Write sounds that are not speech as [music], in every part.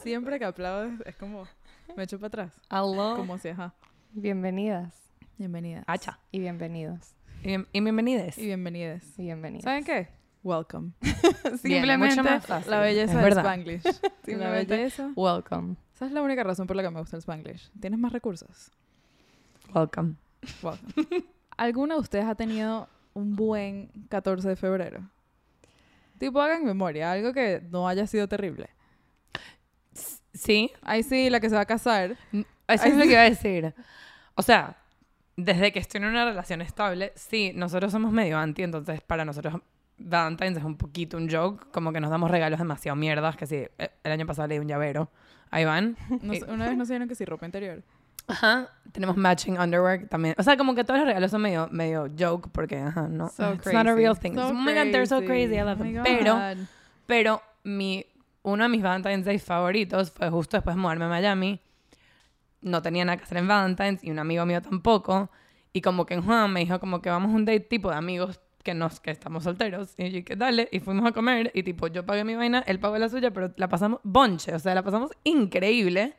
Siempre que aplaudes es como me echo para atrás. Aló. Como si, ajá. Bienvenidas Bienvenida. Hacha. y bienvenidos Y, bien- y bienvenides. Y bienvenidas. y bienvenidas. ¿Saben qué? Welcome. [laughs] Bien, Simplemente mucho más fácil. La belleza Es del. Spanglish. [laughs] La belleza. welcome. Esa es la única razón por la que me gusta el Spanglish. ¿Tienes más recursos? Welcome. Welcome. ¿Alguna de ustedes ha tenido un buen 14 de febrero? Tipo, hagan memoria, algo que no haya sido terrible. Sí, Ahí sí, la que se va a casar. eso Ay, es lo que iba a decir. O sea, desde que estoy en una relación estable, sí, nosotros somos medio anti, entonces para nosotros Valentine's es un poquito un joke, como que nos damos regalos demasiado mierdas, que sí, eh, el año pasado leí un llavero. Ahí van. No Y- una vez nos dieron que sí, ropa interior. Ajá. Tenemos matching underwear también. O sea, como que todos los regalos son medio, medio joke, porque, ajá, no. So it's not a real crazy. thing. So oh my god, they're so crazy. I Oh love my them. Pero, God. pero mi, uno de mis Valentine's Day favoritos fue justo después de mudarme a Miami. No tenía nada que hacer en Valentine's y un amigo mío tampoco. Y como que en Juan me dijo como que vamos a un date tipo de amigos que nos que estamos solteros. Y yo dije, dale. Y fuimos a comer y tipo yo pagué mi vaina, él pagó la suya, pero la pasamos bonche. O sea, la pasamos increíble.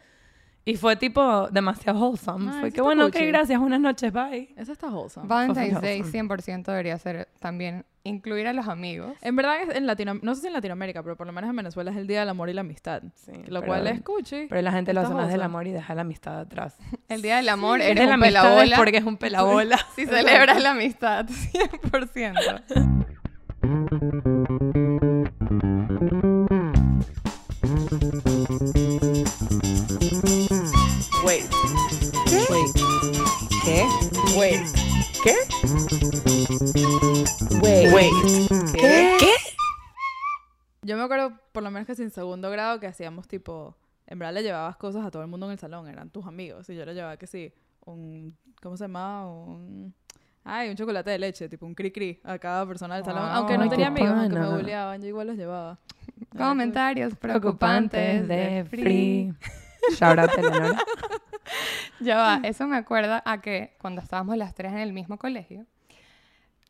Y fue tipo demasiado wholesome. Ah, fue eso que está bueno, ok, cuchi. gracias, buenas noches, bye. Esa está wholesome. Valentine's. Day 100% debería ser también incluir a los amigos. En verdad, en Latino, no sé si en Latinoamérica, pero por lo menos en Venezuela es el Día del Amor y la Amistad. Sí, Lo pero- cual es cuchi. Pero la gente lo hace más del wholesome. amor y deja la amistad atrás. [laughs] El día del amor Es eres de un pelabola. porque es un pelabola. [laughs] Si celebras la amistad, [laughs] 100%. Wait. ¿Qué? Wait. Wait. ¿Qué? ¿Qué? Yo me acuerdo, por lo menos que en segundo grado, que hacíamos tipo. En verdad le llevabas cosas a todo el mundo en el salón, eran tus amigos. Y yo le llevaba que sí, un. ¿Cómo se llamaba? Un. Ay, un chocolate de leche, tipo un cri-cri a cada persona del salón. Wow. Aunque no tenía amigos, aunque me bulleaban, yo igual los llevaba. Comentarios Preocupantes de free. free. Shout out Eleanor. Ya va, eso me acuerda a que cuando estábamos las tres en el mismo colegio,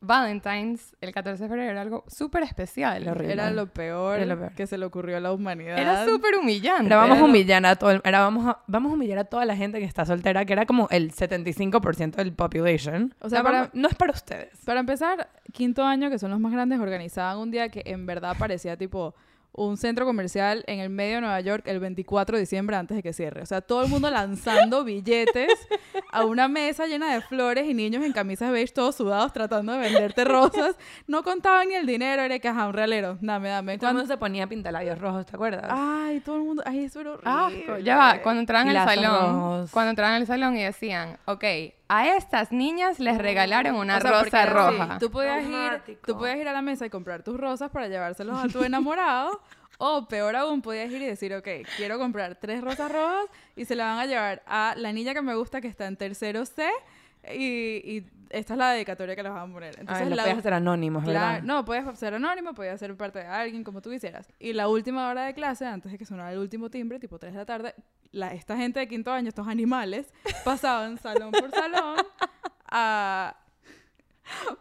Valentine's, el 14 de febrero, era algo súper especial. Era horrible. Era lo peor, Era lo peor. que se le ocurrió a la humanidad. Era súper humillante. Era vamos humillar a todo el- era vamos a, vamos a humillar a toda la gente que está soltera, que era como el 75% del population. O sea, No, para- vamos- no es para ustedes. Para empezar, quinto año, que son los más grandes, organizaban un día que en verdad parecía tipo un centro comercial en el medio de Nueva York el 24 de diciembre antes de que cierre. O sea, todo el mundo lanzando [laughs] billetes a una mesa llena de flores y niños en camisas beige todos sudados tratando de venderte rosas. No contaban ni el dinero, era que, ajá, un realero, dame, dame. Todo el ¿Cuándo- mundo se ponía pintalabios rojos, ¿te acuerdas? Ay, todo el mundo, ay, eso era horrible. Asco. Ya va, cuando entraban al salón, rojos. cuando entraban al salón y decían, ok, a estas niñas les regalaron una O sea, porque rosa roja. Tú podías, ir, tú podías ir a la mesa y comprar tus rosas para llevárselos a tu enamorado. [laughs] o peor aún, podías ir y decir, ok, quiero comprar tres rosas rojas y se la van a llevar a la niña que me gusta que está en tercero C. Y, y esta es la dedicatoria que les van a poner. Entonces, Ay, la- podías hacer anónimos, Claro, ¿verdad? no, puedes ser anónimo, podías ser parte de alguien, como tú quisieras. Y la última hora de clase, antes de que sonara el último timbre, tipo 3 de la tarde, la, esta gente de quinto año, estos animales, [laughs] pasaban salón por salón a...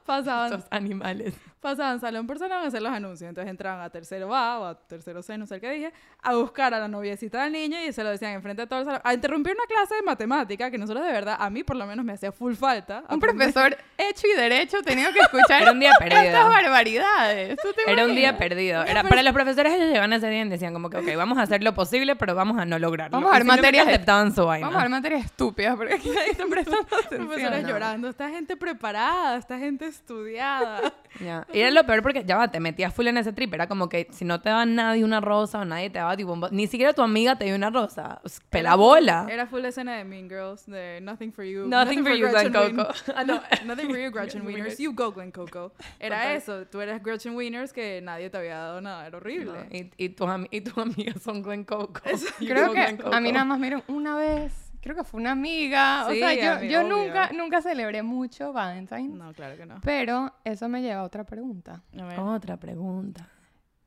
Pasaban, Estos animales. Pasaban salón por salón a hacer los anuncios. Entonces entraban a tercero A o a tercero C, no sé el que dije, a buscar a la noviecita del niño y se lo decían enfrente de todo el salón. A interrumpir una clase de matemática que nosotros de verdad, a mí por lo menos me hacía full falta. Un profesor hecho y derecho tenía que escuchar [laughs] Era un día estas perdido. barbaridades. ¿Tú te Era un día perdido. Era, para los profesores ellos llegaban ese día y decían como que, ok, vamos a hacer lo posible, pero vamos a no lograrlo. Vamos a simplemente materias aceptaban su vaina. Vamos a ver materias estúpidas porque aquí nadie está prestando Profesores atención. llorando. Esta gente preparada, esta gente estudiada. Ya. Y era lo peor porque ya va, te metías full en ese trip. Era como que si no te daba nadie una rosa o nadie te daba tipo un Ni siquiera tu amiga te dio una rosa. Pues, Pelabola. Era full escena de Mean Girls, de Nothing for You. Nothing for you, Glen Gretchen Coco. Win- Ah, no, Nothing for You, Gretchen [laughs] Wieners. You go, Glen Coco. Era Total. eso. Tú eres Gretchen Wieners que nadie te había dado nada. Era horrible. No, y, y, tus am- y tus amigas son Glen Coco. [laughs] Creo que Coco. a mí nada más miren una vez. Creo que fue una amiga. Sí, o sea, yo, obvio. nunca, nunca celebré mucho Valentine's. No, claro que no. Pero eso me lleva a otra pregunta. A ver. Otra pregunta.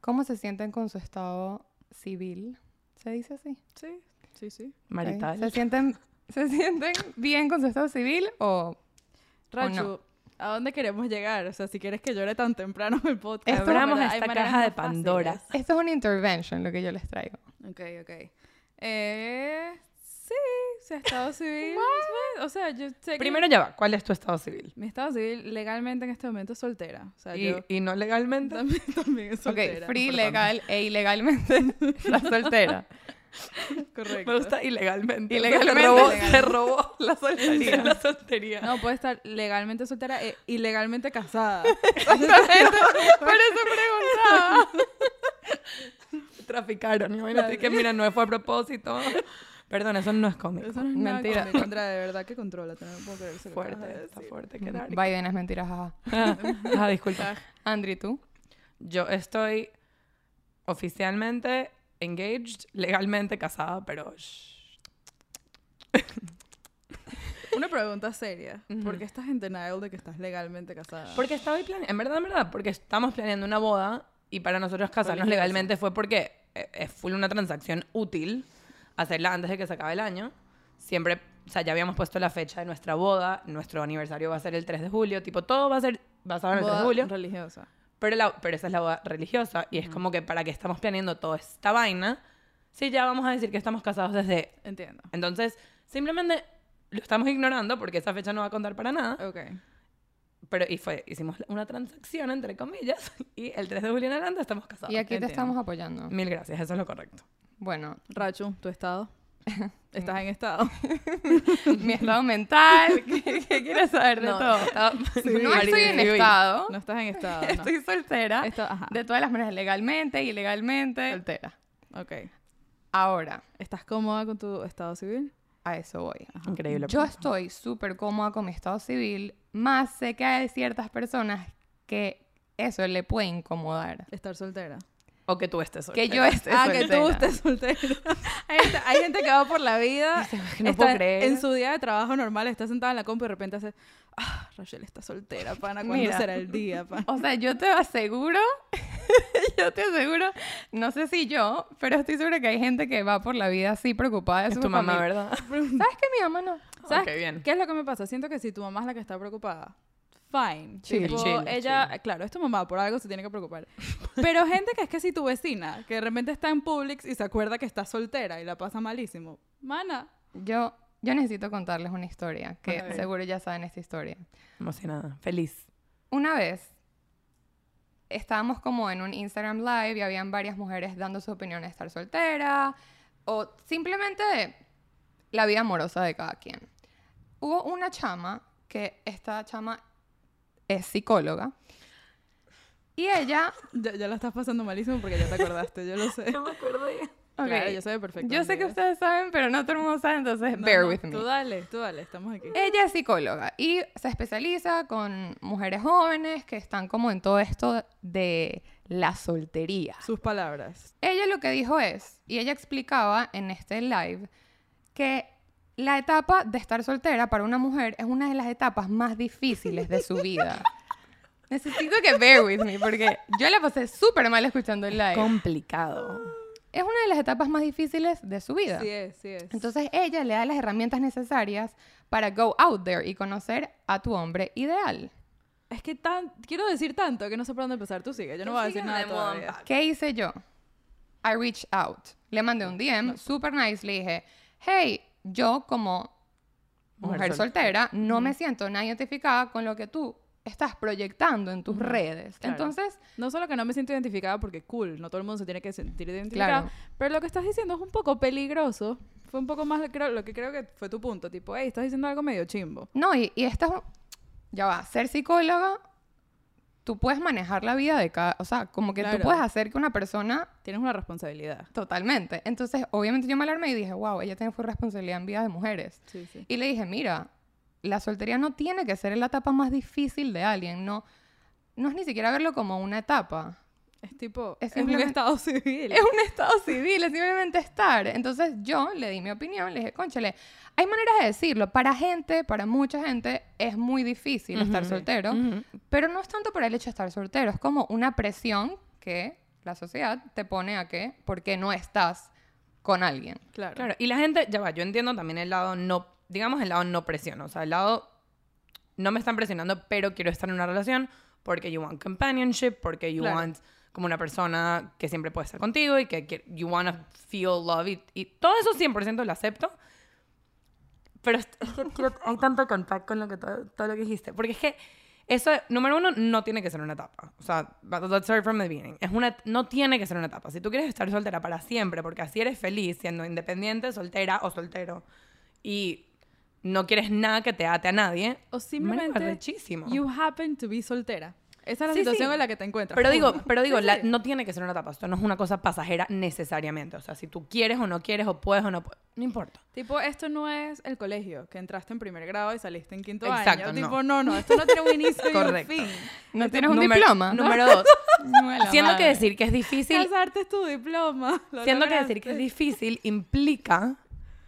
¿Cómo se sienten con su estado civil? ¿Se dice así? Sí, sí, sí. Marital. ¿Se sienten, ¿Se sienten bien con su estado civil o Rachu, no? ¿a dónde queremos llegar? O sea, si quieres que llore tan temprano en el podcast. Esto- Abramos verdad, esta caja de fáciles. Pandora. Esto es una intervention lo que yo les traigo. Ok, ok. Eh, sí, si estado civil. [laughs] pues, o sea, yo sé que Primero ya va, ¿cuál es tu estado civil? mi estado civil legalmente en este momento es soltera. O sea, Y, yo y no legalmente. también, también es soltera. Ok, free, legal e ilegalmente [laughs] la soltera. Correcto. Me gusta ilegalmente. Ilegalmente. Se robó, se robó La [laughs] soltería. la soltería. No, puede estar legalmente soltera e ilegalmente casada. Exactamente. Por eso preguntaba. Traficaron. Imagínate que, mira, no fue a propósito. Perdón, eso no es cómico. Eso no es Mentira. cómico, Andrea, de verdad que controla. No puedo creer eso que acabas de Fuerte, está fuerte. Qué. Biden es mentira, jaja. Ah, disculpa. Andri, ¿tú? Yo estoy oficialmente engaged, legalmente casada, pero... shh. Una pregunta seria. Ujú. ¿Por qué estás en denial de que estás legalmente casada? Porque estaba planeando, en verdad, en verdad, porque estamos planeando una boda y para nosotros casarnos legalmente fue porque eh, es full una transacción útil hacerla antes de que se acabe el año. Siempre, o sea, ya habíamos puesto la fecha de nuestra boda, nuestro aniversario va a ser el 3 de julio, tipo, todo va a ser basado en el 3 de julio. religiosa. Pero, la- pero esa es la boda religiosa y es como que para que estamos planeando toda esta vaina, sí, ya vamos a decir que estamos casados desde... Entiendo. Entonces, simplemente lo estamos ignorando porque esa fecha no va a contar para nada. Ok. Pero, y fue, hicimos una transacción, entre comillas, [laughs] y el 3 de julio en adelante estamos casados. Y aquí te estamos apoyando. Mil gracias, eso es lo correcto. Bueno, Rachu, ¿tu estado? [laughs] ¿Estás en estado? [laughs] mi estado mental, [laughs] ¿qué, qué quieres saber de No, todo? estaba- no estoy en Sí, estado, No estás en estado. no. estoy soltera, Esto- ajá. de todas las maneras, legalmente, ilegalmente. Soltera. Ok. Ahora, ¿Estás cómoda con tu estado civil? a eso voy. Increíble. Yo estoy súper cómoda con mi estado civil, más sé que hay ciertas personas que eso le puede incomodar. Estar soltera. O que tú estés Que soltera. yo esté ah, que tú estés soltera. [laughs] hay, gente, hay gente que va por la vida, [laughs] no está puedo creer. en su día de trabajo normal, está sentada en la compu y de repente hace, ah, Rachel está soltera, pana, ¿cuándo Mira. será el día, [laughs] pana? O sea, yo te aseguro, yo te aseguro, no sé si yo, pero estoy segura que hay gente que va por la vida así preocupada de Es su tu mamá, familia. ¿verdad? ¿Sabes que mi mamá no? ¿Sabes Ok, bien. qué es lo que me pasa? Siento que si tu mamá es la que está preocupada, fine. Chill, Tipo, chill, ella, claro, es tu mamá, por algo se tiene que preocupar. Pero gente que es que si tu vecina, que de repente está en Publix y se acuerda que está soltera y la pasa malísimo. Mana, Yo, yo necesito contarles una historia, que seguro ya saben esta historia. Emocionada, feliz. Una vez estábamos como en un Instagram Live y habían varias mujeres dando su opinión de estar soltera o simplemente de la vida amorosa de cada quien. Hubo una chama que esta chama es psicóloga y ella [laughs] ya, ya la estás pasando malísimo porque ya te acordaste, yo lo sé. [laughs] No me acuerdo ya. Ok, Claro, yo sé perfecto. yo sé que ustedes saben, pero no todo el mundo sabe, entonces bear with me. Tú dale, tú dale, estamos aquí. Ella es psicóloga y se especializa con mujeres jóvenes que están como en todo esto de la soltería. Sus palabras. Ella lo que dijo es, y ella explicaba en este live, que la etapa de estar soltera para una mujer es una de las etapas más difíciles de su [laughs] vida. Necesito que bear with me porque yo la pasé súper mal escuchando el live. Complicado. Es una de las etapas más difíciles de su vida. Sí es, sí es. Entonces ella le da las herramientas necesarias para go out there y conocer a tu hombre ideal. es que tan, quiero decir tanto que no sé por dónde empezar. Tú sigue, yo no voy a decir nada de todavía. ¿Qué hice yo? I reached out. Le mandé un DM super nice. Le dije, hey, yo como Mujer mujer, soltera, no me siento nada identificada con lo que tú estás proyectando en tus redes. Claro. Entonces, No solo que no me siento identificada porque cool, no todo el mundo se tiene que sentir identificado, Claro. pero lo que estás diciendo es un poco peligroso. Fue un poco más creo, lo que creo que fue tu punto, tipo, hey, estás diciendo algo medio chimbo. no, y, y esta ya va, ser psicóloga, tú puedes manejar la vida de cada, o sea, como que Claro. tú puedes hacer que una persona Tienes una responsabilidad. Totalmente. Entonces, obviamente yo me alarmé y dije, wow, ella tiene responsabilidad en vida de mujeres. Sí, sí. Y le dije, mira, la soltería no tiene que ser la etapa más difícil de alguien. No, no es ni siquiera verlo como una etapa. Es tipo, Es es, un simplemente- estado [laughs] civil. Es un estado civil, es simplemente estar. Entonces yo le di mi opinión, le dije, conchale, hay maneras de decirlo. Para gente, para mucha gente, es muy difícil estar Ujú. soltero. Ujú. Pero no es tanto por el hecho de estar soltero, es como una presión que la sociedad te pone a que, porque no estás con alguien. Claro. Claro, y la gente, ya va, yo entiendo también el lado no, digamos el lado no presión, o sea, el lado no me están presionando, pero quiero estar en una relación porque you want companionship, porque you Claro. want como una persona que siempre puede estar contigo y que, que you wanna feel love y, y todo eso 100% lo acepto. Pero es que [laughs] hay tanto contacto con lo que todo, todo lo que dijiste. Porque es que eso, número uno, no tiene que ser una etapa. O sea, let's start from the beginning. Es una, no tiene que ser una etapa. Si tú quieres estar soltera para siempre, porque así eres feliz siendo independiente, soltera o soltero, y no quieres nada que te ate a nadie, O me simplemente you happen to be soltera. Esa es la Sí, situación sí. en la que te encuentras. Pero digo, pero digo Sí, la- no tiene que ser una etapa. Esto no es una cosa pasajera necesariamente. O sea, si tú quieres o no quieres, o puedes o no puedes, no importa. Tipo, esto no es el colegio, que entraste en primer grado y saliste en quinto Exacto, año. no. Tipo, no, no, esto no tiene un inicio y un Correcto. fin. ¿No tienes un Número- diploma? Número [laughs] dos. Siendo que madre. decir que es difícil, Casarte es tu diploma. lo siendo que decir que es lograste. difícil implica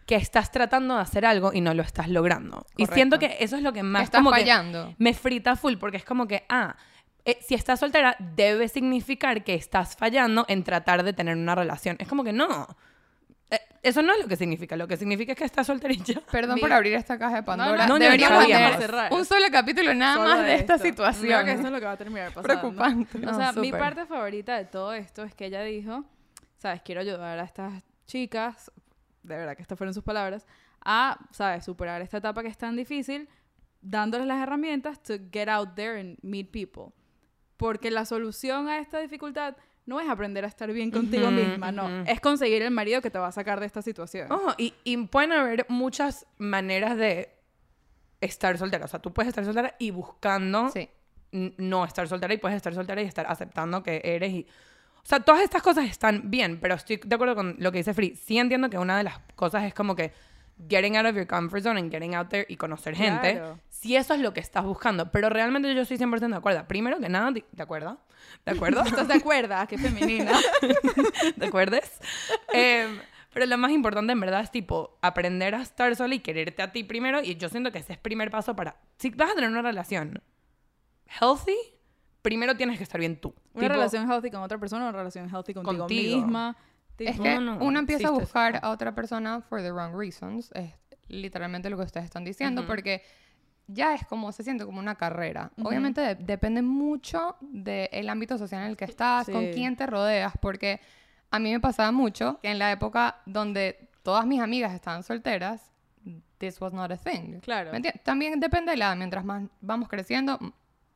que estás tratando de hacer algo y no lo estás logrando. Y Correcto. siento que eso es lo que más Estás como que fallando. me frita full porque es como que, ah, eh, si estás soltera debe significar que estás fallando en tratar de tener una relación. Es como que no. Eh, eso no es lo que significa. Lo que significa es que estás ya. Perdón Mira. por abrir esta caja de Pandora. no, no, Deberíamos no, no, tener un solo capítulo nada Solo más de esta situación. Creo que eso es lo que va a terminar pasando. Preocupante. O No, sea, mi súper. parte favorita de todo esto es que ella dijo, sabes, quiero ayudar a estas chicas, de verdad que estas fueron sus palabras, a, sabes, superar esta etapa que es tan difícil, dándoles las herramientas to get out there and meet people. Porque la solución a esta dificultad no es aprender a estar bien contigo misma, no, ujú. es conseguir el marido que te va a sacar de esta situación. Ojo, y, y pueden haber muchas maneras de estar soltera. O sea, tú puedes estar soltera y buscando Sí. no estar soltera y puedes estar soltera y estar aceptando que eres y... O sea, todas estas cosas están bien, pero estoy de acuerdo con lo que dice Free. Sí entiendo que una de las cosas es como que getting out of your comfort zone and getting out there y conocer gente. Claro. Si eso es lo que estás buscando. Pero realmente yo estoy 100% de acuerdo. Primero que nada, ¿de acuerdo? ¿De acuerdo? [laughs] ¿Estás de acuerdo? Qué femenina. [laughs] ¿Te acuerdes? Em, pero lo más importante en verdad es tipo aprender a estar sola y quererte a ti primero. Y yo siento que ese es primer paso para... Si vas a tener una relación healthy, primero tienes que estar bien tú. Una Tipo, relación healthy con otra persona, una relación healthy contigo, Contigo. misma. Es que no, no, uno empieza a buscar eso. a otra persona for the wrong reasons. Es literalmente lo que ustedes están diciendo, Ujú. porque ya es como, se siente como una carrera. Ujú. Obviamente de- depende mucho del ámbito social en el que estás, con Sí. quién te rodeas, porque a mí me pasaba mucho que en la época donde todas mis amigas estaban solteras, this was not a thing. Claro. ¿Me? También depende de la edad. Mientras más vamos creciendo,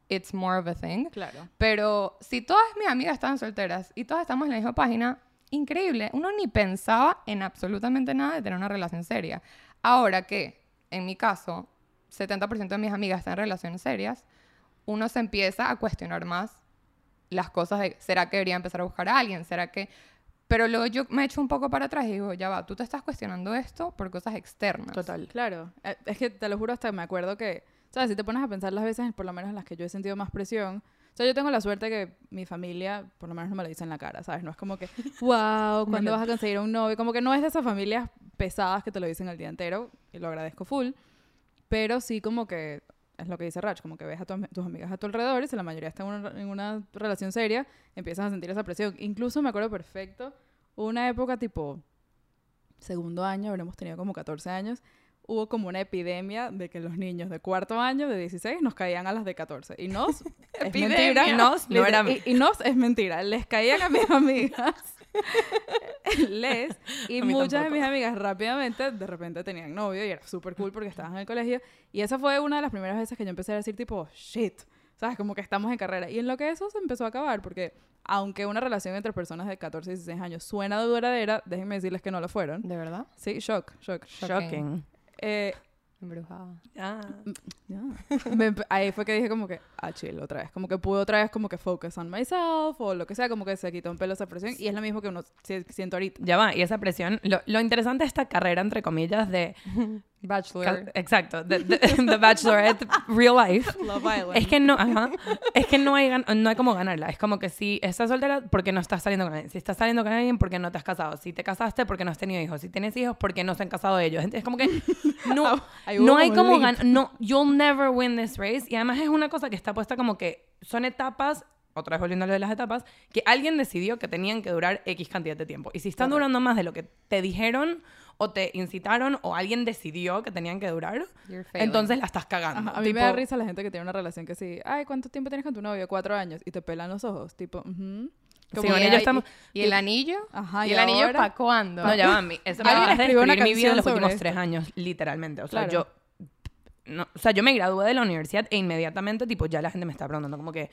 it's more of a thing. Claro. Pero si todas mis amigas estaban solteras y todas estamos en la misma página, increíble. Uno ni pensaba en absolutamente nada de tener una relación seria. Ahora que, en mi caso, 70% de mis amigas están en relaciones serias, uno se empieza a cuestionar más las cosas de, ¿será que debería empezar a buscar a alguien? ¿Será que...? Pero luego yo me echo un poco para atrás y digo, ya va, tú te estás cuestionando esto por cosas externas. Total. Claro. Eh, Es que te lo juro, hasta me acuerdo que, ¿sabes? Si te pones a pensar las veces, por lo menos en las que yo he sentido más presión. O sea, yo tengo la suerte que mi familia, por lo menos no me lo dice en la cara, ¿sabes? No es como que, wow, [laughs] ¿cuándo vas a conseguir un novio? Como que no es de esas familias pesadas que te lo dicen el día entero, y lo agradezco full. Pero sí como que, es lo que dice Rach, como que ves a tu tus amigas a tu alrededor y si la mayoría están en una, en una relación seria, empiezas a sentir esa presión. Incluso me acuerdo perfecto, una época tipo segundo año, habremos tenido como 14 años, hubo como una epidemia de que los niños de cuarto año, de 16, nos caían a las de 14. Y nos, [laughs] es mentira. Nos, no era- y, y nos es mentira. Les caían a mis [laughs] amigas. Les. Y muchas de tampoco. mis amigas rápidamente, de repente tenían novio y era súper cool porque estaban en el colegio. Y esa fue una de las primeras veces que yo empecé a decir tipo, shit. ¿Sabes? Como que estamos en carrera. Y en lo que eso se empezó a acabar porque aunque una relación entre personas de 14 y 16 años suena duradera, déjenme decirles que no lo fueron. ¿De verdad? Sí, shock, shock. Shocking. Eh, Embrujada. Ah. Me empe- ahí fue que dije como que, ah, chill, otra vez. Como que pude otra vez como que focus on myself o lo que sea, como que se quitó un pelo esa presión. Y es lo mismo que uno si- siento ahorita. Ya va, y esa presión. Lo, lo interesante de esta carrera, entre comillas, de. Bachelor. Exacto, de- [laughs] The Bachelorette Real Life. [laughs] Love Island. Es que no, ajá, es que no hay, no hay como ganarla. Es como que si estás soltera, porque no estás saliendo con alguien. Si estás saliendo con alguien, porque no te has casado. Si te casaste, porque no has tenido hijos. Si tienes hijos, porque no se han casado ellos. Es como que [laughs] no, no hay como ganar. No, you'll never win this race. Y además es una cosa que está puesta como que son etapas. Otra vez volviendo a lo de las etapas, que alguien decidió que tenían que durar X cantidad de tiempo. Y si están Correcto. durando más de lo que te dijeron o te incitaron o alguien decidió que tenían que durar, entonces la estás cagando. Ajá, a mí Tipo, me da risa la gente que tiene una relación que sí, ay, ¿cuánto tiempo tienes con tu novio? Cuatro años. Y te pelan los ojos. Tipo. Sí, Como Juan y que yo hay- estamos... ¿Y el anillo? Ajá, ¿Y y el anillo para cuándo? No, ya va, mi- [laughs] eso me acabas de describir mi vida en los últimos tres años, literalmente. O sea, Claro. yo... No, o sea, yo me gradué de la universidad e inmediatamente, tipo, ya la gente me está preguntando como que...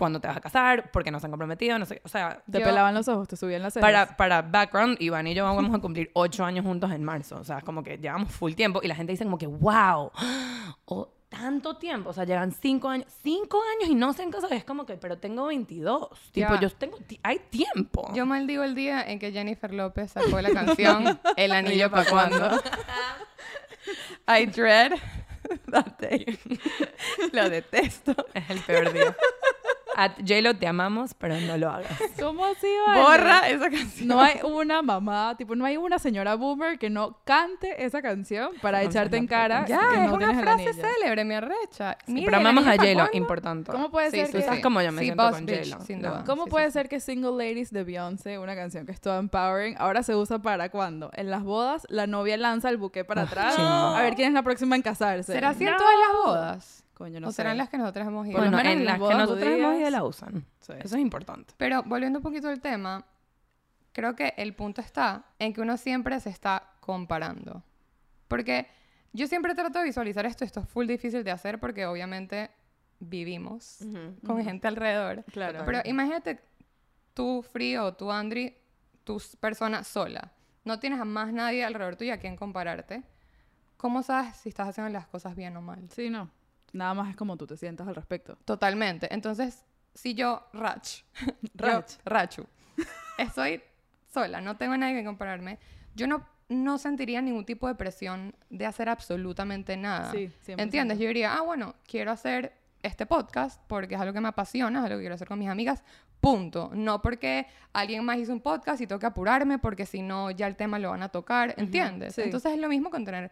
¿Cuándo te vas a casar? ¿Por qué no se han comprometido? No sé. O sea, Te Yo- pelaban los ojos, te subían las cejas. para, para background, Iván y yo vamos a cumplir ocho años juntos en marzo. O sea, es como que llevamos full tiempo y la gente dice como que, wow, [gasps] o tanto tiempo. O sea, llevan cinco años, cinco años y no se han casado. Es como que, pero tengo 22. Tipo, Ya. yo tengo, hay tiempo. Yo maldigo el día en que Jennifer López sacó la canción [laughs] El anillo para cuándo. I dread [laughs] that day. [laughs] Lo detesto. Es el peor día. A J-Lo te amamos, pero no lo hagas. [laughs] ¿Cómo así, vale? Borra esa canción. No hay una mamá, tipo, no hay una señora boomer que no cante esa canción para echarte en cara Ya, que es no una frase célebre, mi arrecha. Mira, pero ¿el amamos a J-Lo, importante. ¿Cómo puede Sí, ser sí, que... sabes sí. cómo yo me Sí, siento boss con bitch, J-Lo. sin No. duda. ¿Cómo Sí, puede sí. ser que Single Ladies de Beyoncé, una canción que es toda empowering, ahora se usa para cuándo? En las bodas, la novia lanza el buque para atrás a ver quién es la próxima en casarse. ¿Será así en todas las bodas? Coño, no ¿O serán sé. las que nosotros hemos ido? Bueno, en las que bodas nosotros hemos ido la usan. Sí. Eso es importante. Pero volviendo un poquito al tema, creo que el punto está en que uno siempre se está comparando. Porque yo siempre trato de visualizar esto, esto es full difícil de hacer porque obviamente vivimos con gente alrededor. Claro. Pero imagínate tú, Free, o tú, Andri, s- persona sola. No tienes a más nadie alrededor tuyo a quien compararte. ¿Cómo sabes si estás haciendo las cosas bien o mal? Sí, no. Nada más es como tú te sientas al respecto. Totalmente. Entonces, si yo, Rach, [laughs] yo, Rach. Rachu, estoy sola, no tengo a nadie que compararme, yo no, no sentiría ningún tipo de presión de hacer absolutamente nada. Sí, 100%. ¿Entiendes? Yo diría, ah, bueno, quiero hacer este podcast porque es algo que me apasiona, es algo que quiero hacer con mis amigas, punto. No porque alguien más hizo un podcast y tengo que apurarme porque si no ya el tema lo van a tocar, ¿entiendes? sí. Entonces es lo mismo con tener,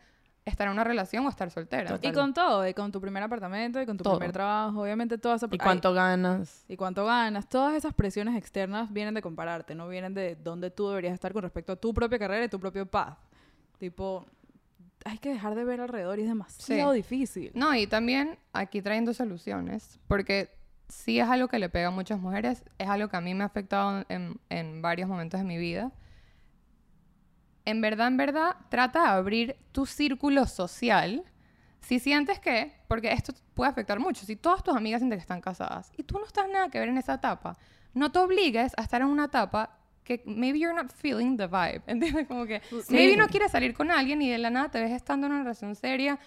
estar en una relación o estar soltera. Total. Y con todo, y con tu primer apartamento, y con tu Todo. primer trabajo, obviamente toda esa... ¿Y cuánto ganas? y cuánto ganas. Todas esas presiones externas vienen de compararte, no vienen de dónde tú deberías estar con respecto a tu propia carrera y tu propio path. Tipo, hay que dejar de ver alrededor y es demasiado Sí. difícil. No, y también aquí trayendo soluciones, porque sí es algo que le pega a muchas mujeres, es algo que a mí me ha afectado en, en varios momentos de mi vida. En verdad, en verdad, trata de abrir tu círculo social. Si sientes que, porque esto puede afectar mucho, si todas tus amigas sienten que están casadas y tú no estás nada que ver en esa etapa, no te obligues a estar en una etapa que maybe you're not feeling the vibe, [laughs] ¿entiendes? Como que maybe no quieres salir con alguien y de la nada te ves estando en una relación seria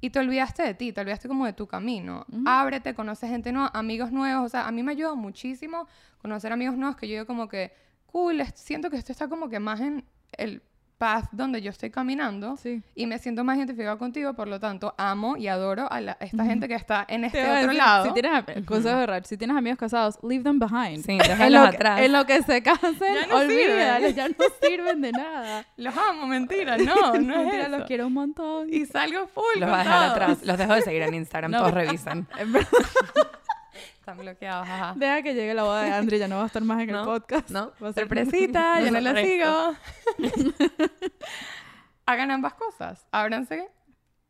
y te olvidaste de ti, te olvidaste como de tu camino. Ábrete, conoce gente nueva, amigos nuevos, o sea, a mí me ayuda muchísimo conocer amigos nuevos que yo digo como que, cool, siento que esto está como que más en el path donde yo estoy caminando Sí. y me siento más identificado contigo, por lo tanto, amo y adoro a la- esta gente que está en Te este otro decir, lado. Si tienes, consejo de Rach, si tienes amigos casados, leave them behind. Sí, [laughs] déjalos lo que, atrás. en lo que se casen, Ya no ya no sirven de nada. [laughs] Los amo, mentira, no, [laughs] no es Mentira, eso. los quiero un montón. Y salgo full Los voy a dejar atrás. Los dejo de seguir en Instagram. No. Todos revisan. Están bloqueados, ajá. Deja que llegue la boda de Andri, ya no va a estar más en el No, podcast. no. Va a ser Sorpresita, [laughs] yo no la sigo. [laughs] Hagan ambas cosas. Ábranse,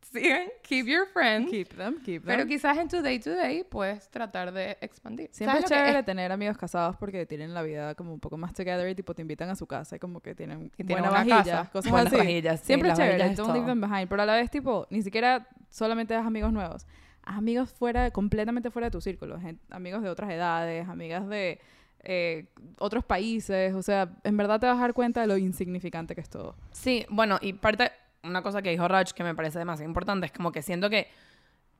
sigan, keep your friends. Keep them, keep them. Pero quizás en tu day to day puedes tratar de expandir. Siempre es ¿Sabes lo que chévere es? tener amigos casados porque tienen la vida como un poco más together y tipo te invitan a su casa y como que tienen tienen buena vajilla, casa. cosas Buenas así. vajillas, sí, Siempre es chévere, don't leave them behind, pero a la vez tipo ni siquiera solamente haz amigos nuevos, amigos fuera, completamente fuera de tu círculo, amigos de otras edades, amigas de eh, otros países, o sea, en verdad te vas a dar cuenta de lo insignificante que es todo. Sí, bueno, y parte, una cosa que dijo Raj que me parece demasiado importante es como que siento que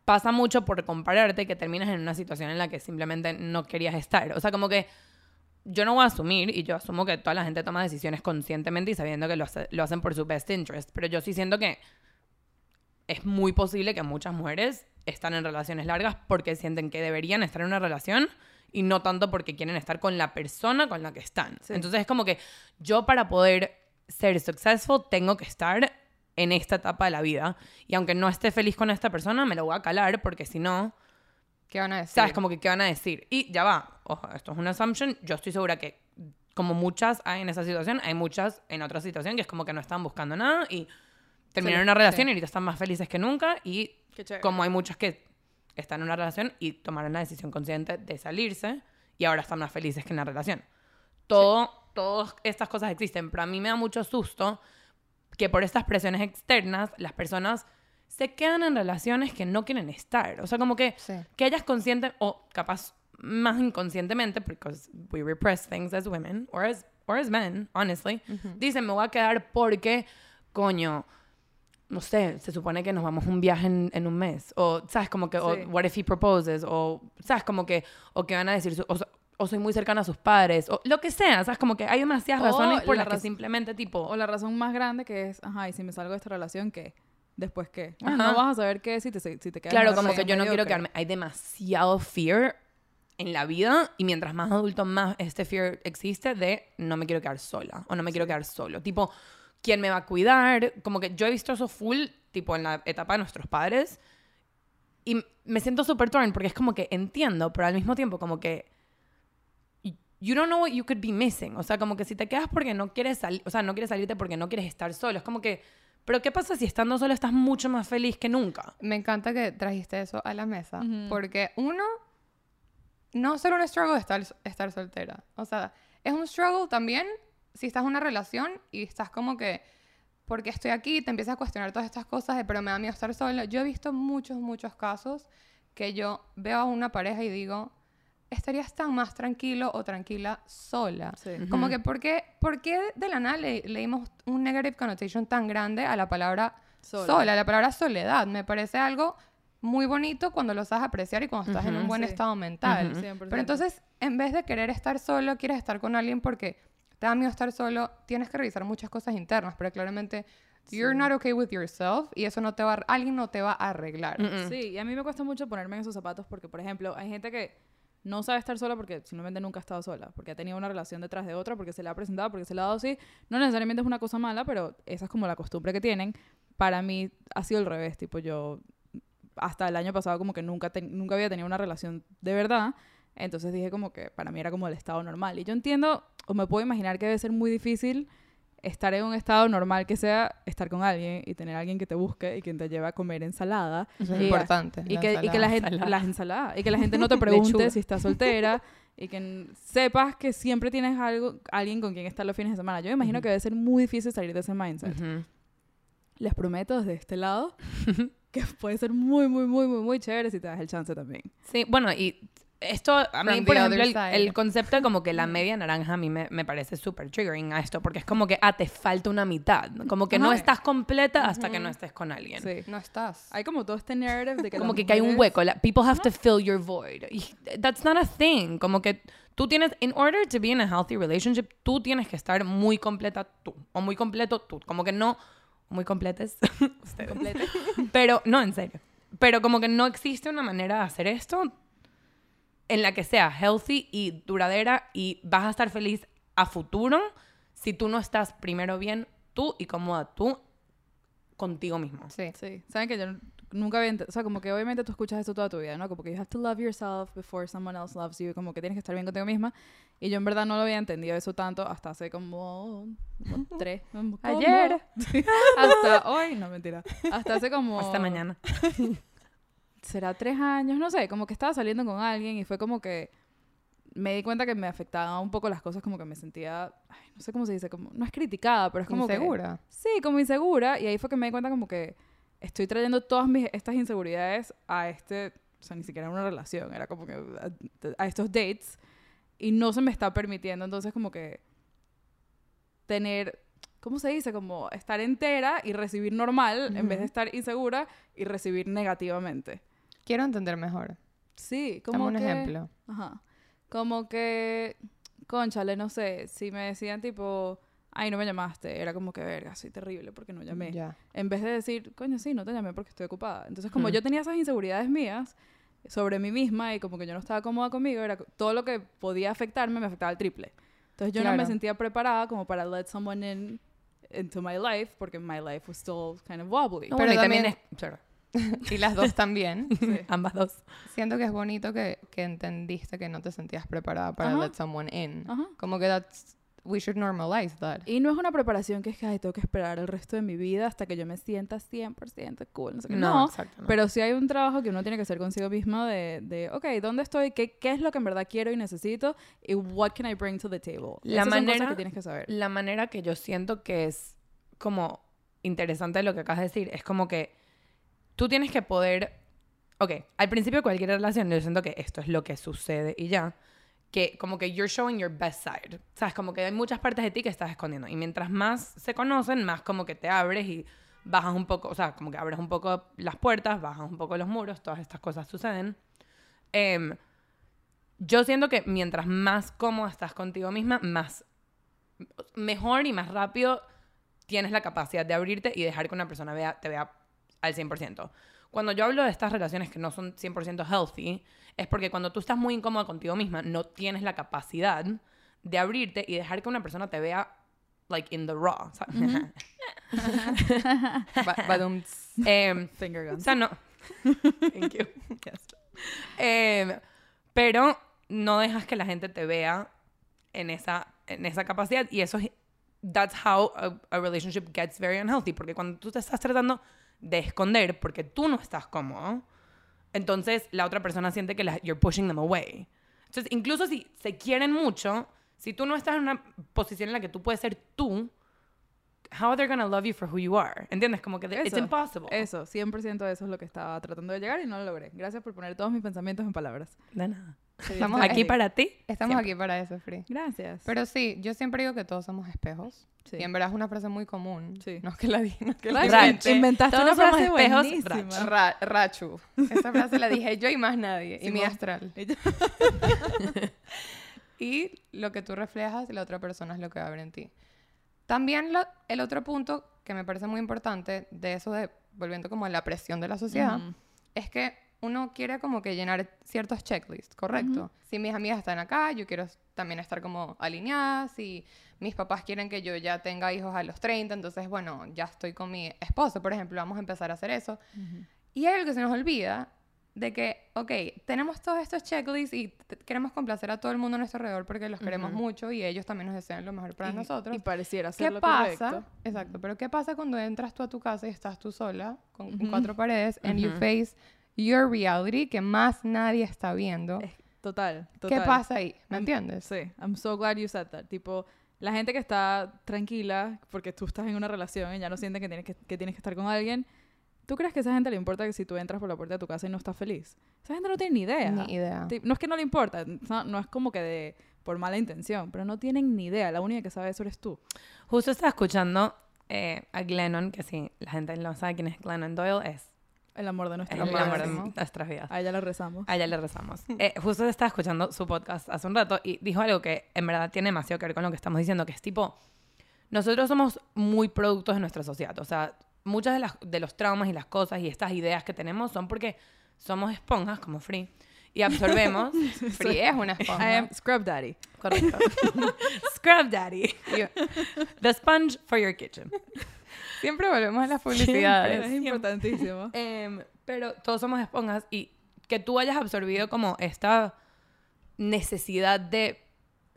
pasa mucho por compararte que terminas en una situación en la que simplemente no querías estar. O sea, como que yo no voy a asumir, y yo asumo que toda la gente toma decisiones conscientemente y sabiendo que lo, lo hacen por su best interest, pero yo sí siento que es muy posible que muchas mujeres están en relaciones largas porque sienten que deberían estar en una relación y no tanto porque quieren estar con la persona con la que están. Sí. Entonces es como que yo para poder ser successful tengo que estar en esta etapa de la vida y aunque no esté feliz con esta persona me lo voy a calar porque si no, ¿Qué van a decir? sabes como que qué van a decir. Y ya va, ojo, esto es una assumption, yo estoy segura que como muchas hay en esa situación, hay muchas en otra situación que es como que no están buscando nada y terminaron Sí, una relación sí. y ahorita están más felices que nunca y. como hay muchas que están en una relación y tomaron la decisión consciente de salirse y ahora están más felices que en la relación. todo, todas estas cosas existen, pero a mí me da mucho susto que por estas presiones externas las personas se quedan en relaciones que no quieren estar. O sea, como que, Sí. que ellas conscientes, o capaz más inconscientemente, because we repress things as women, or as, or as men, honestly, dicen, me voy a quedar porque, coño, no sé, se supone que nos vamos a un viaje en, en un mes. O, ¿sabes? Como que, Sí. o what if he proposes? O, ¿sabes? Como que, o que van a decir, o, o soy muy cercana a sus padres. O lo que sea, ¿sabes? Como que hay demasiadas razones por la las que simplemente, tipo... O la razón más grande que es, ajá, y si me salgo de esta relación, ¿qué? ¿Después qué? Ajá. no vas a saber qué si te, si te quedas Claro, como que yo no quiero quedarme. Hay demasiado fear en la vida y mientras más adulto, más este fear existe de no me quiero quedar sola o no me quiero quedar solo. Tipo, ¿quién me va a cuidar? Como que yo he visto eso full, tipo, en la etapa de nuestros padres y me siento súper torn porque es como que entiendo, pero al mismo tiempo como que you don't know what you could be missing. O sea, como que si te quedas porque no quieres salir, o sea, no quieres salirte porque no quieres estar solo. Es como que, pero ¿qué pasa si estando solo estás mucho más feliz que nunca? Me encanta que trajiste eso a la mesa. Ujú. Porque uno, no solo un struggle estar, estar soltera. O sea, es un struggle también si estás en una relación y estás como que, porque estoy aquí, te empiezas a cuestionar todas estas cosas de, pero me da miedo estar sola. Yo he visto muchos, muchos casos que yo veo a una pareja y digo, estarías tan más tranquilo o tranquila sola. Sí. Como que, ¿por qué, por qué de la nada le, le dimos un negative connotation tan grande a la palabra Sola. sola, la palabra soledad? Me parece algo muy bonito cuando lo sabes apreciar y cuando estás en un buen sí. estado mental. Ujú. 100%. Pero entonces, en vez de querer estar solo, quieres estar con alguien porque te da miedo estar solo, tienes que revisar muchas cosas internas, pero claramente you're not okay with yourself y eso no te va a, alguien no te va a arreglar. Mm-mm. Sí, y a mí me cuesta mucho ponerme en esos zapatos porque, por ejemplo, hay gente que no sabe estar sola porque simplemente nunca ha estado sola, porque ha tenido una relación detrás de otra, porque se le ha presentado, porque se le ha dado así. No necesariamente es una cosa mala, pero esa es como la costumbre que tienen. Para mí ha sido al revés, tipo yo hasta el año pasado como que nunca, nunca había tenido una relación de verdad, entonces dije como que para mí era como el estado normal. Y yo entiendo, o me puedo imaginar que debe ser muy difícil estar en un estado normal que sea estar con alguien y tener a alguien que te busque y quien te lleve a comer ensalada. Eso es Y- importante. Y la que, y que la gente, las ensaladas, y que la gente no te [laughs] pregunte si estás soltera y que sepas que siempre tienes algo, alguien con quien estar los fines de semana. Yo me imagino que debe ser muy difícil salir de ese mindset. Ujú. Les prometo desde este lado [laughs] que puede ser muy, muy, muy, muy, muy chévere si te das el chance también. Sí, bueno, y esto, a mí, From por the ejemplo, el, el concepto de como que la media naranja a mí me, me parece súper triggering a esto, porque es como que, ah, te falta una mitad. Como que no Ajá. estás completa hasta que no estés con alguien. Sí. No estás. Hay como todo este narrative de que Como que, que hay un mujeres- hueco. la- people have to fill your void. Y that's not a thing. Como que tú tienes, in order to be in a healthy relationship, tú tienes que estar muy completa tú. O muy completo tú. Como que no, muy completes. [laughs] ustedes. Completa. Pero, no, en serio. Pero como que no existe una manera de hacer esto en la que sea healthy y duradera y vas a estar feliz a futuro si tú no estás primero bien tú y cómoda tú contigo mismo. Sí. Sí, saben que yo nunca había, o sea, como que obviamente tú escuchas esto toda tu vida, ¿no? Como que you have to love yourself before someone else loves you, como que tienes que estar bien contigo misma. Y yo en verdad no lo había entendido eso tanto hasta hace como, como [laughs] tres, como- Ayer. Sí, [laughs] hasta hoy, no mentira, hasta hace como Hasta mañana. [laughs] será tres años, no sé, como que estaba saliendo con alguien y fue como que me di cuenta que me afectaban un poco las cosas, como que me sentía, ay, no sé cómo se dice, como no es criticada, pero es como que Insegura. Sí, como insegura. Y ahí fue que me di cuenta como que estoy trayendo todas mis, estas inseguridades a este, o sea, ni siquiera una relación, era como que a, a estos dates. Y no se me está permitiendo entonces como que tener, ¿cómo se dice? Como estar entera y recibir normal en vez de estar insegura y recibir negativamente. Quiero entender mejor. Sí, Dame como un que... ejemplo. Ajá. Como que, conchale, no sé, si me decían tipo, ay, no me llamaste, era como que, verga, soy terrible porque no llamé. Ya. En vez de decir, coño, sí, no te llamé porque estoy ocupada. Entonces, como Ujú. yo tenía esas inseguridades mías sobre mí misma y como que yo no estaba cómoda conmigo, era todo lo que podía afectarme me afectaba al triple. Entonces, yo no me Claro. sentía preparada como para let someone in into my life porque my life was still kind of wobbly. No, Pero bueno, y también, también- es... [laughs] Y las dos también. [laughs] Sí. Ambas dos. Siento que es bonito que, que entendiste que no te sentías preparada para Ajá. let someone in. Ajá. Como que that's we should normalize that. Y no es una preparación que es que ay, tengo que esperar el resto de mi vida hasta que yo me sienta 100% cool. No, sé qué. no, exacto. no. pero sí hay un trabajo que uno tiene que hacer consigo mismo de, de ok, ¿dónde estoy? ¿Qué, ¿Qué es lo que en verdad quiero y necesito? ¿Y what can I bring to the table? La Esas son cosas manera- que tienes que saber. La manera que yo siento que es como interesante lo que acabas de decir es como que tú tienes que poder. Ok, al principio de cualquier relación, yo siento que esto es lo que sucede y ya. Que como que you're showing your best side. ¿Sabes? Como que hay muchas partes de ti que estás escondiendo. Y mientras más se conocen, más como que te abres y bajas un poco. O sea, como que abres un poco las puertas, bajas un poco los muros, todas estas cosas suceden. Em, yo siento que mientras más cómoda estás contigo misma, más mejor y más rápido tienes la capacidad de abrirte y dejar que una persona vea, te vea al 100%. Cuando yo hablo de estas relaciones que no son 100% healthy, es porque cuando tú estás muy incómoda contigo misma, no tienes la capacidad de abrirte y dejar que una persona te vea like in the raw. [laughs] badum, tss. Em, Finger o guns. sea, no. [laughs] Thank you. Em, pero no dejas que la gente te vea en esa, en esa capacidad y eso es that's how a, a relationship gets very unhealthy porque cuando tú te estás tratando de esconder porque tú no estás cómodo entonces la otra persona siente que la- you're pushing them away entonces incluso si se quieren mucho si tú no estás en una posición en la que tú puedes ser tú how are they gonna love you for who you are ¿entiendes? como que it's Eso, impossible Eso, 100% de eso es lo que estaba tratando de llegar y no lo logré. Gracias por poner todos mis pensamientos en palabras. de nada Estamos aquí para ti Estamos siempre. aquí para eso, Free. Gracias. Pero sí, yo siempre digo que todos somos espejos. Sí. Y en verdad es una frase muy común. Sí. No es que la di- no es que la inventaste Todos una somos frase espejos, buenísima. Ra- Rachu. Esa frase la dije yo y más nadie. y mi astral. [laughs] Y lo que tú reflejas, la otra persona es lo que va a ver en ti. También lo- el otro punto que me parece muy importante de eso de, volviendo como a la presión de la sociedad, Ujú. es que uno quiere como que llenar ciertos checklists, ¿correcto? Si mis amigas están acá, yo quiero también estar como alineada. Si mis papás quieren que yo ya tenga hijos a los 30, entonces, bueno, ya estoy con mi esposo, por ejemplo, vamos a empezar a hacer eso. Y hay algo que se nos olvida de que, ok, tenemos todos estos checklists y queremos complacer a todo el mundo a nuestro alrededor porque los queremos mucho y ellos también nos desean lo mejor para Y- nosotros. Y pareciera ¿Qué ser lo pasa? correcto. Exacto, pero ¿qué pasa cuando entras tú a tu casa y estás tú sola, con Ujú. cuatro paredes, and you face your reality que más nadie está viendo? Es- Total, ¿Qué total. pasa ahí? ¿Me Am- entiendes? Sí, I'm so glad you said that. Tipo, la gente que está tranquila porque tú estás en una relación y ya no siente que tienes que, que tienes que estar con alguien, ¿tú crees que a esa gente le importa que si tú entras por la puerta de tu casa y no estás feliz? Esa gente no tiene ni idea. Ni idea. No es que no le importa, no, no es como que de por mala intención, pero no tienen ni idea. La única que sabe eso eres tú. Justo estaba escuchando eh, a Glennon, que si la gente no sabe quién es Glennon Doyle, es El amor de el nuestra Lo vida. amor de nuestras vidas. A ella le rezamos. A ella le rezamos. [laughs] Eh, justo estaba escuchando su podcast hace un rato y dijo algo que en verdad tiene demasiado que ver con lo que estamos diciendo, que es tipo, nosotros somos muy productos de nuestra sociedad. O sea, muchas de, las, de los traumas y las cosas y estas ideas que tenemos son porque somos esponjas, como Free, y absorbemos. [laughs] Free es una I esponja. am Scrub Daddy. Correcto. [laughs] Scrub Daddy. The sponge for your kitchen. Siempre volvemos a las Es publicidades. importantísimo. [laughs] Em, pero todos somos esponjas y que tú hayas absorbido como esta necesidad de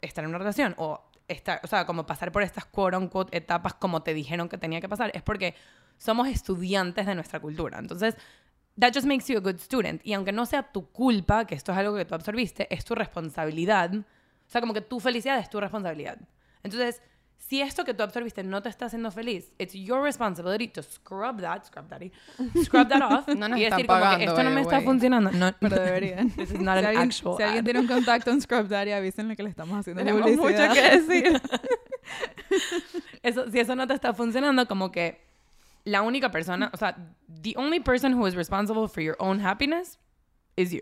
estar en una relación o estar, o sea, como pasar por estas quote unquote etapas como te dijeron que tenía que pasar, es porque somos estudiantes de nuestra cultura. Entonces, that just makes you a good student. Y aunque no sea tu culpa, que esto es algo que tú absorbiste, es tu responsabilidad. O sea, como que tu felicidad es tu responsabilidad. Entonces, si esto que tú absorbiste no te está haciendo feliz, it's your responsibility to scrub that, scrub daddy, scrub that off [laughs] No nos y decir como que pagando, esto no me está funcionando. No, [laughs] Pero deberían. [laughs] This is si not an alguien, actual si alguien ad. tiene un contacto en Scrub Daddy, avísenle que le estamos haciendo Tenemos publicidad. mucho que decir. Eso, si eso no te está funcionando, como que la única persona, o sea, the only person who is responsible for your own happiness is you.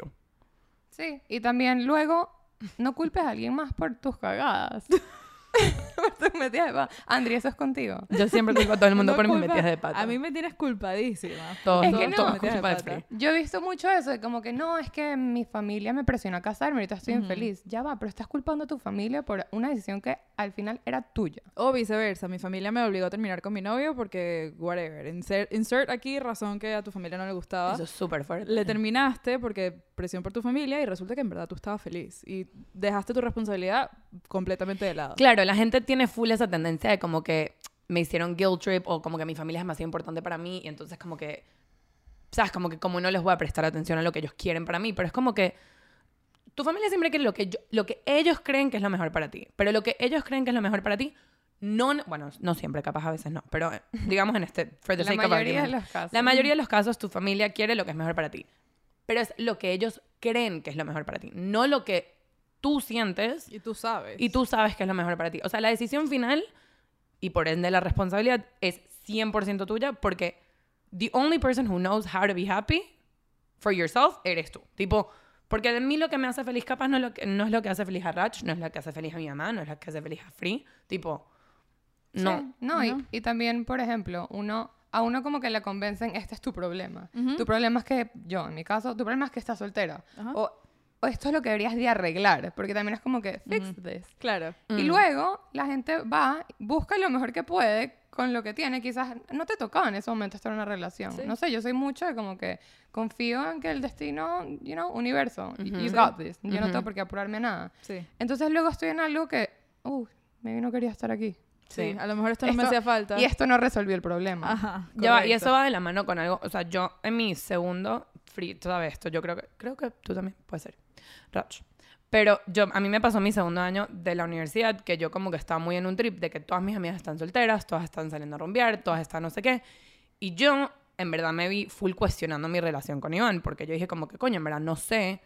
Sí, y también luego no culpes a alguien más por tus cagadas. [laughs] tus metidas de pata. Andri, eso es contigo. Yo siempre culpo a todo el mundo No por mis culpa- metidas de pata. A mí me tienes culpadísima. todo, Es que todo no. es culpa de Free. Yo he visto mucho eso, de como que no, es que mi familia me presionó a casarme, ahorita estoy Ujú. infeliz. Ya va, pero estás culpando a tu familia por una decisión que al final era tuya. O viceversa, mi familia me obligó a terminar con mi novio porque, whatever, insert, insert aquí razón que a tu familia no le gustaba. Eso es súper fuerte. Le terminaste porque presión por tu familia y resulta que en verdad tú estabas feliz y dejaste tu responsabilidad completamente de lado. Claro, la gente tiene full esa tendencia de como que me hicieron guilt trip o como que mi familia es demasiado importante para mí y entonces como que, sabes, como que como no les voy a prestar atención a lo que ellos quieren para mí, pero es como que tu familia siempre quiere lo que, yo- lo que ellos creen que es lo mejor para ti, pero lo que ellos creen que es lo mejor para ti, no, bueno, no siempre, capaz a veces no, pero digamos en este, for the La sake of mayoría de los casos. La mayoría de los casos tu familia quiere lo que es mejor para ti, pero es lo que ellos creen que es lo mejor para ti, no lo que tú sientes Y tú sabes. y tú sabes que es lo mejor para ti. O sea, la decisión final y por ende la responsabilidad es 100% tuya porque the only person who knows how to be happy for yourself eres tú. Tipo, porque de mí lo que me hace feliz capaz no es lo que, no es lo que hace feliz a Rach, no es lo que hace feliz a mi mamá, no es lo que hace feliz a Free. Tipo, no. Sí, no, y- No. Y, también, por ejemplo, uno, a uno como que le convencen, este es tu problema. Ujú. Tu problema es que, yo en mi caso, tu problema es que estás soltera. Ajá. O, o esto es lo que deberías de arreglar, porque también es como que, fix Ujú. this. Claro. Y Mm. luego la gente va, busca lo mejor que puede con lo que tiene. Quizás no te tocaba en ese momento estar en una relación. Sí. No sé, yo soy mucho de como que confío en que el destino, you know, universo, y- Ujú. you got this. Yo no Ujú. tengo por qué apurarme a nada. Sí. Entonces luego estoy en algo que, uh, maybe no quería estar aquí. Sí. Sí. A lo mejor esto no me Esto- hacía falta. Y esto no resolvió el problema. Ajá. Ya va, y eso va de la mano con algo. O sea, yo en mi segundo free, tú sabes esto, yo creo que, creo que tú también, puede ser. Pero yo, a mí me pasó mi segundo año de la universidad que yo como que estaba muy en un trip de que todas mis amigas están solteras, todas están saliendo a rumbear, todas están no sé qué. Y yo, en verdad, me vi full cuestionando mi relación con Iván porque yo dije como que, coño, en verdad, no sé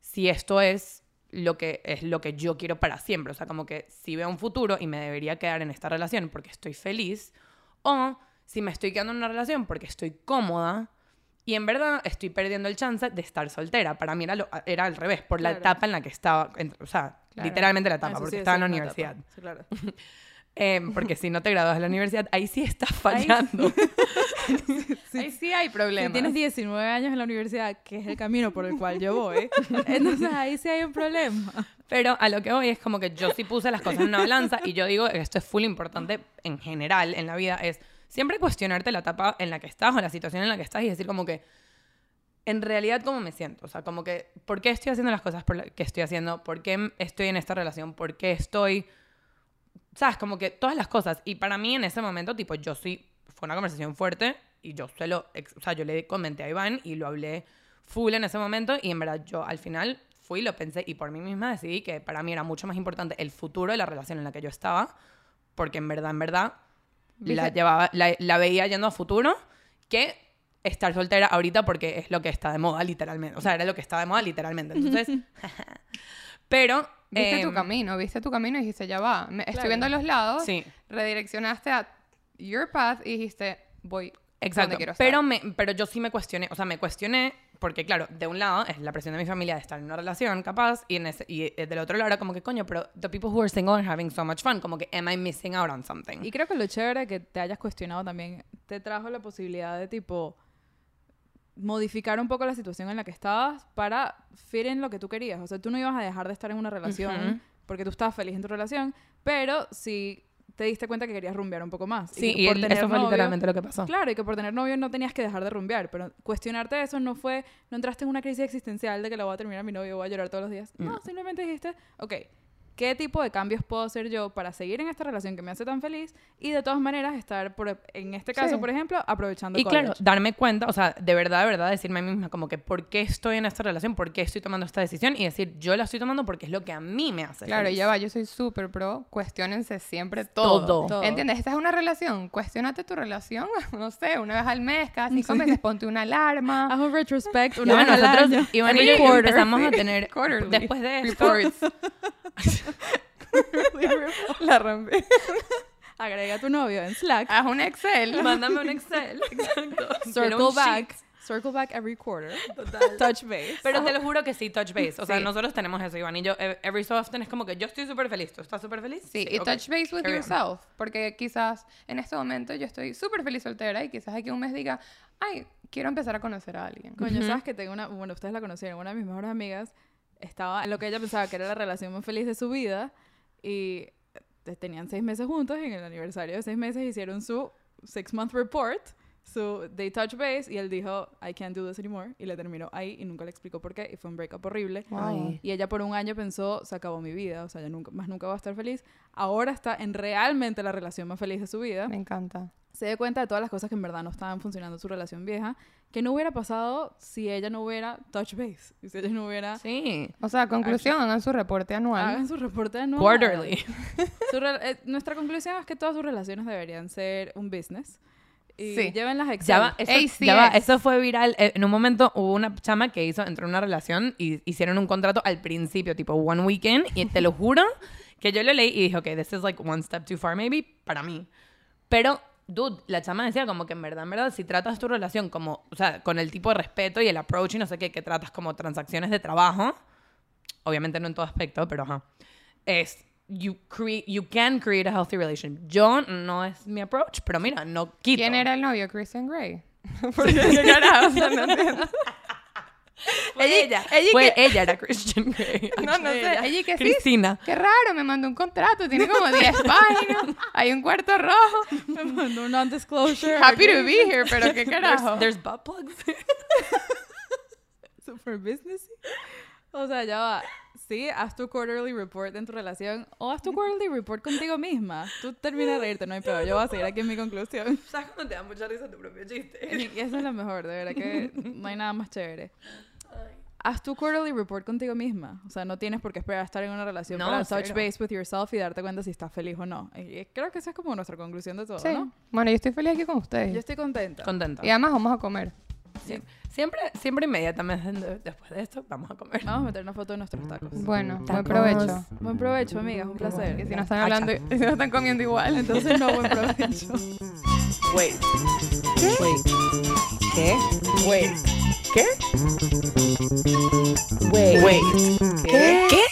si esto es lo que es lo que yo quiero para siempre. O sea, como que si veo un futuro y me debería quedar en esta relación porque estoy feliz, o si me estoy quedando en una relación porque estoy cómoda y en verdad estoy perdiendo el chance de estar soltera. Para mí era, lo- era al revés, por la Claro. etapa en la que estaba, en- o sea, Claro. literalmente la Ah, etapa, eso porque sí, estaba en sí, la universidad. Sí, claro. [laughs] Eh, porque si no te gradúas de la universidad, ahí sí estás fallando. [laughs] Ahí sí hay problemas. Si tienes 19 años en la universidad, que es el camino por el cual yo voy, [laughs] entonces ahí sí hay un problema. Pero a lo que voy es como que yo sí puse las cosas en una balanza y yo digo esto es full importante en general en la vida, es siempre cuestionarte la etapa en la que estás o la situación en la que estás y decir como que en realidad cómo me siento, o sea, como que por qué estoy haciendo las cosas por la- que estoy haciendo, por qué estoy en esta relación, por qué estoy, sabes, como que todas las cosas. Y para mí en ese momento, tipo, yo sí, fue una conversación fuerte y yo suelo, ex- o sea, yo le comenté a Iván y lo hablé full en ese momento y en verdad yo al final fui, lo pensé y por mí misma decidí que para mí era mucho más importante el futuro de la relación en la que yo estaba, porque en verdad, en verdad, la, llevaba, la, la veía yendo a futuro que estar soltera ahorita porque es lo que está de moda literalmente. O sea, era lo que está de moda literalmente. Entonces, [laughs] pero... Viste tu em, camino, viste tu camino y dijiste, ya va. Me- Claro. Estoy viendo los lados, Sí. redireccionaste a your path y dijiste, voy Exacto. donde quiero estar. Pero, me, pero yo sí me cuestioné, o sea, me cuestioné porque, claro, de un lado es la presión de mi familia de estar en una relación, capaz, y, en ese, y eh, del otro lado era como que, coño, pero the people who are single are having so much fun, como que, am I missing out on something? Y creo que lo chévere que te hayas cuestionado también te trajo la posibilidad de tipo modificar un poco la situación en la que estabas para fit en lo que tú querías. O sea, tú no ibas a dejar de estar en una relación Ujú. porque tú estabas feliz en tu relación, pero si te diste cuenta que querías rumbear un poco más. sí, que y por el- tener eso fue novio- literalmente lo que pasó. Claro, y que por tener novio no tenías que dejar de rumbear, pero cuestionarte eso no fue, no entraste en una crisis existencial de que la voy a terminar mi novio, voy a llorar todos los días. No, No. simplemente dijiste, ok, ¿qué tipo de cambios puedo hacer yo para seguir en esta relación que me hace tan feliz y de todas maneras estar, por, en este caso, Sí. por ejemplo, aprovechando Y claro, college? darme cuenta, o sea, de verdad, de verdad, decirme a mí misma como que por qué estoy en esta relación, por qué estoy tomando esta decisión y decir, yo la estoy tomando porque es lo que a mí me hace Claro, feliz. ya va, yo soy súper pro. Cuestiónense siempre todo. Todo. Todo. ¿Entiendes? Esta es una relación. Cuestiónate tu relación, [laughs] no sé, una vez al mes, cada cinco meses, ponte una alarma. [laughs] Haz un retrospect una Iván, vez al nosotros, año. Iván y yo empezamos a tener, [laughs] Quarterly. después de esto. [laughs] La rompí. Agrega a tu novio en Slack. Haz un Excel. mándame un Excel. [laughs] Exacto. Circle un sheet. back. Circle back every quarter. Touch base. Pero te lo juro que sí, touch base. O sea, Sí. nosotros tenemos eso, Iván y yo. eh, Every so often es como que yo estoy súper feliz. ¿Tú estás súper feliz? Sí, y ok. touch base with Carry on. yourself. Porque quizás en este momento yo estoy súper feliz soltera y quizás aquí un mes diga, ay, quiero empezar a conocer a alguien. Coño, sabes que tengo una, bueno, ustedes la conocieron, una de mis mejores amigas estaba en lo que ella pensaba que era la relación más feliz de su vida y te- tenían seis meses juntos y en el aniversario de seis meses hicieron su six month report, su they touch base y él dijo I can't do this anymore y le terminó ahí y nunca le explicó por qué y fue un breakup horrible. Wow. Y ella por un año pensó, se acabó mi vida, o sea, ya nunca, más nunca va a estar feliz. Ahora está en realmente la relación más feliz de su vida. Me encanta. Se dio cuenta de todas las cosas que en verdad no estaban funcionando en su relación vieja, que no hubiera pasado si ella no hubiera touch base, si ella no hubiera... Sí. O sea, conclusión, hagan su reporte anual. Hagan su reporte anual. Quarterly. [laughs] Su eh, nuestra conclusión es que todas sus relaciones deberían ser un business. Y Sí. lleven las Excel. Ya va, eso, ACS. ya va, eso fue viral. Eh, En un momento hubo una chama que hizo, entró en una relación y hicieron un contrato al principio, tipo one weekend, y te lo juro que yo lo leí y dije, ok, this is like one step too far maybe, para mí. Pero, dude, la chama decía como que en verdad, en verdad, si tratas tu relación como, o sea, con el tipo de respeto y el approach y no sé qué, que tratas como transacciones de trabajo, obviamente no en todo aspecto, pero ajá, es, you, create, you can create a healthy relationship. Yo no es mi approach, pero mira, no quito. ¿Quién era el novio? Christian Grey. [laughs] [laughs] Porque qué carajo, o sea, no entiendo. Ella, ella y fue que- ella era Christian [laughs] Grey. No, no sé. Ella que sí. Cristina. Qué raro, me mandó un contrato, tiene como 10 [laughs] páginas, hay un cuarto rojo. Me mandó un non-disclosure. Happy to be here, pero qué There's, carajo. there's butt plugs. [laughs] Super businessy. O sea, ya va. Sí, haz tu quarterly report en tu relación o haz tu quarterly report contigo misma. Tú terminas de reírte, no hay peor. Yo voy a seguir aquí en mi conclusión. ¿Sabes cuando te da mucha risa tu propio chiste? Y eso es lo mejor, de verdad que no hay nada más chévere. Haz tu quarterly report contigo misma. O sea, no tienes por qué esperar a estar en una relación No, para touch base with yourself y darte cuenta si estás feliz o no. Y creo que esa es como nuestra conclusión de todo, Sí. ¿no? Bueno, yo estoy feliz aquí con ustedes. Yo estoy contenta. Contento. Y además vamos a comer. Sí. Siempre, siempre inmediatamente de- [laughs] después de esto vamos a comer. Vamos a meter una foto de nuestros tacos. Bueno, buen provecho. Buen provecho, amigas. Un placer. Que si no están hablando, si no están comiendo igual. Entonces, no, buen provecho. Wait. Wait. ¿Qué? Wait. ¿Qué? Wait. Wait. ¿Qué? ¿Qué?